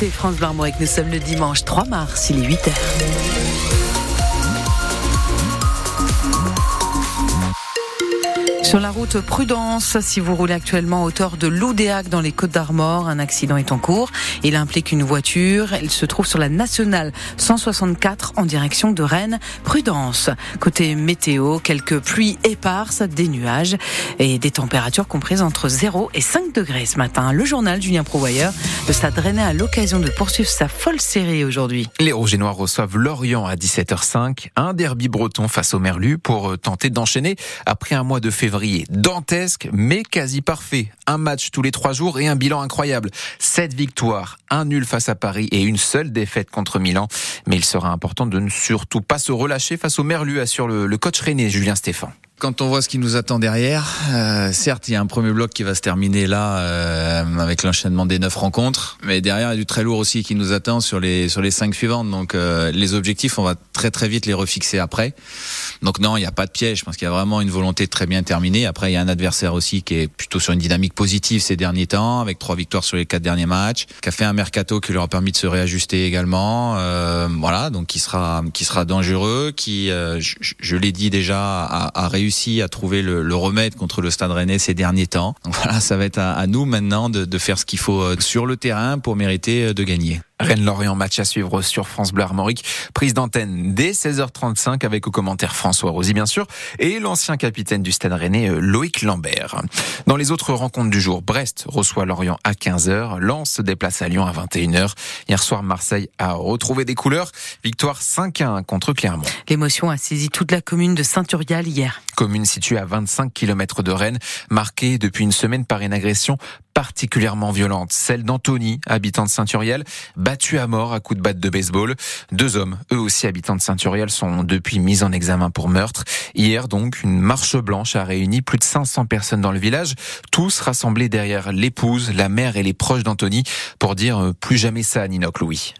écoutez France Bleu Nous sommes le dimanche 3 mars, il est 8h. Sur la route Prudence, si vous roulez actuellement à hauteur de Loudéac dans les Côtes d'Armor, un accident est en cours. Il implique une voiture. Elle se trouve sur la nationale 164 en direction de Rennes. Prudence. Côté météo, quelques pluies éparses, des nuages et des températures comprises entre 0 et 5 degrés ce matin. Le journal Julien Prouvoyeur. Stade Rennais a l'occasion de poursuivre sa folle série aujourd'hui. Les Rouges et Noirs reçoivent Lorient à 17h05. Un derby breton face au Merlu pour tenter d'enchaîner après un mois de février dantesque mais quasi parfait. Un match tous les trois jours et un bilan incroyable. Sept victoires, un nul face à Paris et une seule défaite contre Milan. Mais il sera important de ne surtout pas se relâcher face au Merlu, assure le, coach René Julien Stéphan. Quand on voit ce qui nous attend derrière, euh, certes, il y a un premier bloc qui va se terminer là euh, avec l'enchaînement des neuf rencontres, mais derrière il y a du très lourd aussi qui nous attend sur les sur les cinq suivantes. Donc euh, les objectifs, on va très très vite les refixer après. Donc non, il n'y a pas de piège. Je pense qu'il y a vraiment une volonté très bien terminée. Après, il y a un adversaire aussi qui est plutôt sur une dynamique positive ces derniers temps, avec trois victoires sur les quatre derniers matchs, qui a fait un mercato qui leur a permis de se réajuster également. Euh, voilà, donc qui sera qui sera dangereux, qui, je, je l'ai dit déjà, a réussi réussi à trouver le, le, remède contre le Stade Rennais ces derniers temps. Donc voilà, ça va être à, à nous maintenant de, de faire ce qu'il faut euh, sur le terrain pour mériter euh, de gagner. Rennes-Lorient, match à suivre sur France Bleu Armorique. Prise d'antenne dès 16h35 avec au commentaire François Rosy, bien sûr, et l'ancien capitaine du Stade Rennais, euh, Loïc Lambert. Dans les autres rencontres du jour, Brest reçoit Lorient à 15h, Lens se déplace à Lyon à 21h. Hier soir, Marseille a retrouvé des couleurs. Victoire 5-1 contre Clermont. L'émotion a saisi toute la commune de Saint-Urial hier. Commune située à 25 km de Rennes, marquée depuis une semaine par une agression particulièrement violente, celle d'Anthony, habitant de Saint-Uriel, battu à mort à coups de batte de baseball. Deux hommes, eux aussi habitants de Saint-Uriel, sont depuis mis en examen pour meurtre. Hier donc, une marche blanche a réuni plus de 500 personnes dans le village, tous rassemblés derrière l'épouse, la mère et les proches d'Anthony pour dire euh, plus jamais ça à Ninoc Louis.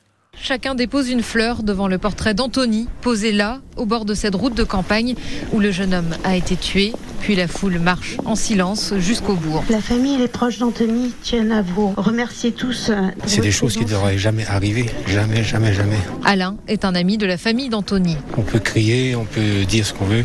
Chacun dépose une fleur devant le portrait d'Anthony, posé là, au bord de cette route de campagne où le jeune homme a été tué. Puis la foule marche en silence jusqu'au bourg. La famille et les proches d'Anthony tiennent à vous remercier tous. euh, C'est des choses qui ne devraient jamais arriver. Jamais, jamais, jamais. Alain est un ami de la famille d'Anthony. On peut crier, on peut dire ce qu'on veut,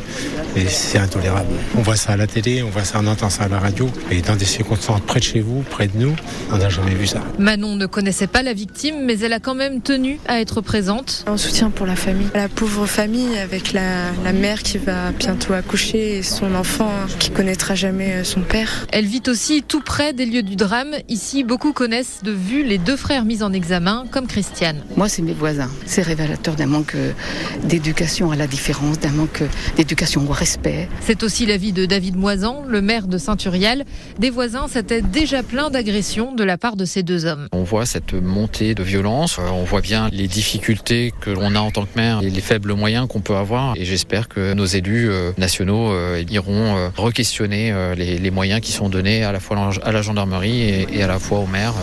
mais c'est intolérable. On voit ça à la télé, on voit ça, on entend ça à la radio, et dans des circonstances près de chez vous, près de nous, on n'a jamais vu ça. Manon ne connaissait pas la victime, mais elle a quand même tenu à être présente. En soutien pour la famille. La pauvre famille avec la, la mère qui va bientôt accoucher et son enfant qui connaîtra jamais son père. Elle vit aussi tout près des lieux du drame. Ici, beaucoup connaissent de vue les deux frères mis en examen, comme Christiane. Moi, c'est mes voisins. C'est révélateur d'un manque d'éducation à la différence, d'un manque d'éducation au respect. C'est aussi l'avis de David Moisan, le maire de Saint-Uriel. Des voisins s'étaient déjà plein d'agressions de la part de ces deux hommes. On voit cette montée de violence, on voit bien les difficultés que l'on a en tant que maire et les faibles moyens qu'on peut avoir. Et j'espère que nos élus nationaux iront re-questionner les, les, moyens qui sont donnés à la fois à la gendarmerie et, et à la fois au maire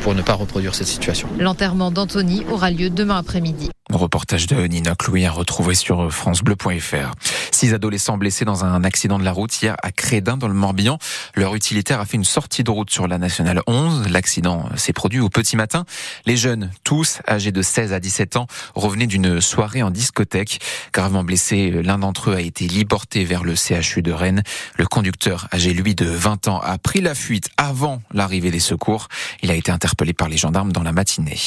pour ne pas reproduire cette situation. L'enterrement d'Anthony aura lieu demain après-midi. Reportage de Nina Louis à retrouver sur francebleu.fr. Six adolescents blessés dans un accident de la route hier à Crédin dans le Morbihan. Leur utilitaire a fait une sortie de route sur la nationale 11. L'accident s'est produit au petit matin. Les jeunes, tous âgés de 16 à 17 ans, revenaient d'une soirée en discothèque. Gravement blessé, l'un d'entre eux a été liporté vers le CHU de Rennes. Le conducteur, âgé lui de 20 ans, a pris la fuite avant l'arrivée des secours. Il a été interpellé par les gendarmes dans la matinée.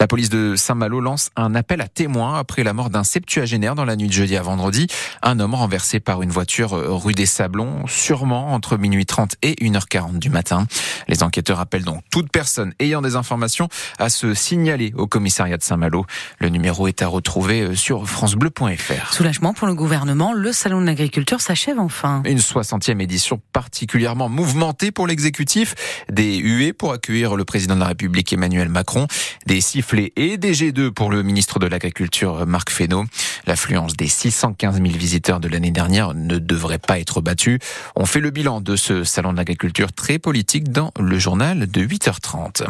La police de Saint-Malo lance un appel à témoins après la mort d'un septuagénaire dans la nuit de jeudi à vendredi. Un homme renversé par une voiture rue des Sablons, sûrement entre minuit 30 et 1h40 du matin. Les enquêteurs appellent donc toute personne ayant des informations à se signaler au commissariat de Saint-Malo. Le numéro est à retrouver sur francebleu.fr. Soulagement pour le gouvernement, le salon de l'agriculture s'achève enfin. Une 60e édition particulièrement mouvementée pour l'exécutif. Des huées pour accueillir le président de la République Emmanuel Macron, des sifflets et des G2 pour le ministre de de l'agriculture Marc Fesneau. L'affluence des 615 000 visiteurs de l'année dernière ne devrait pas être battue. On fait le bilan de ce salon de l'agriculture très politique dans le journal de 8h30.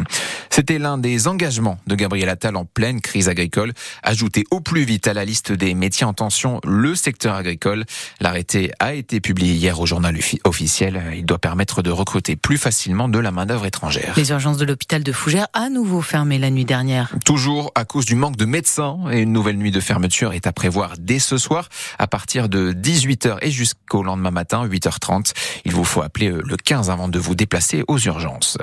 C'était l'un des engagements de Gabriel Attal en pleine crise agricole, ajouter au plus vite à la liste des métiers en tension le secteur agricole. L'arrêté a été publié hier au journal officiel. Il doit permettre de recruter plus facilement de la main-d'œuvre étrangère. Les urgences de l'hôpital de Fougères à nouveau fermées la nuit dernière. Toujours à cause du manque de médecins et une nouvelle nuit de fermeture est à prévoir dès ce soir à partir de 18h et jusqu'au lendemain matin 8h30. Il vous faut appeler le 15 avant de vous déplacer aux urgences.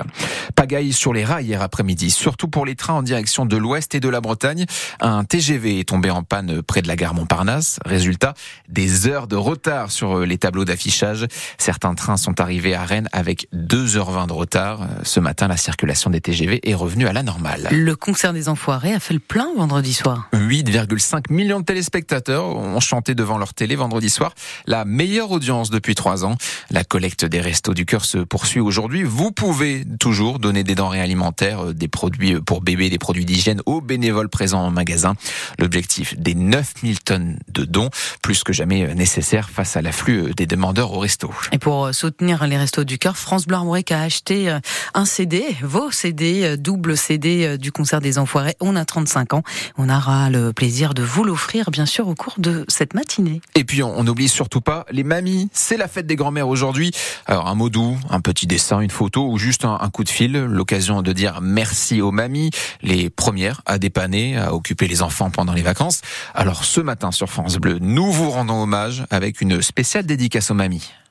Pagaille sur les rails hier après-midi, surtout pour les trains en direction de l'ouest et de la Bretagne. Un TGV est tombé en panne près de la gare Montparnasse. Résultat, des heures de retard sur les tableaux d'affichage. Certains trains sont arrivés à Rennes avec 2h20 de retard. Ce matin, la circulation des TGV est revenue à la normale. Le concert des Enfoirés a fait le plein vendredi soir. 8,5 millions de téléspectateurs ont chanté devant leur télé vendredi soir. La meilleure audience depuis trois ans. La collecte des restos du cœur se poursuit aujourd'hui. Vous pouvez toujours donner des denrées alimentaires, des produits pour bébés, des produits d'hygiène aux bénévoles présents en magasin. L'objectif des 9000 tonnes de dons, plus que jamais nécessaire face à l'afflux des demandeurs au resto. Et pour soutenir les restos du cœur, France Bleu Armorique a acheté un CD, vos CD, double CD du concert des Enfoirés. On a 35 ans. On le plaisir de vous l'offrir, bien sûr, au cours de cette matinée. Et puis, on n'oublie surtout pas les mamies. C'est la fête des grands-mères aujourd'hui. Alors, un mot doux, un petit dessin, une photo ou juste un, un coup de fil. L'occasion de dire merci aux mamies, les premières à dépanner, à occuper les enfants pendant les vacances. Alors, ce matin sur France Bleu, nous vous rendons hommage avec une spéciale dédicace aux mamies.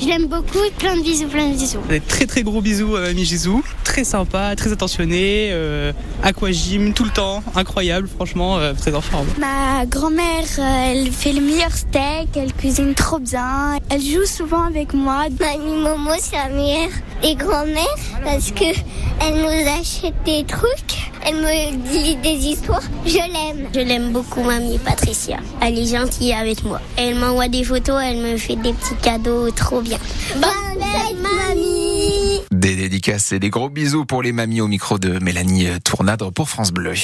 Je l'aime beaucoup. Plein de bisous, plein de bisous. Des très très gros bisous à Mamie Gisou. Très sympa, très attentionné, euh, aquagym tout le temps, incroyable, franchement, euh, très en forme. Ma grand-mère, euh, elle fait le meilleur steak, elle cuisine trop bien. Elle joue souvent avec moi. Mamie Momo, c'est la meilleure et grand-mère parce que elle nous achète des trucs. Elle me dit des histoires. Je l'aime. Je l'aime beaucoup, mamie Patricia. Elle est gentille avec moi. Elle m'envoie des photos, elle me fait des petits cadeaux trop Bonne mamie Des dédicaces et des gros bisous pour les mamies au micro de Mélanie Tournadre pour France Bleu.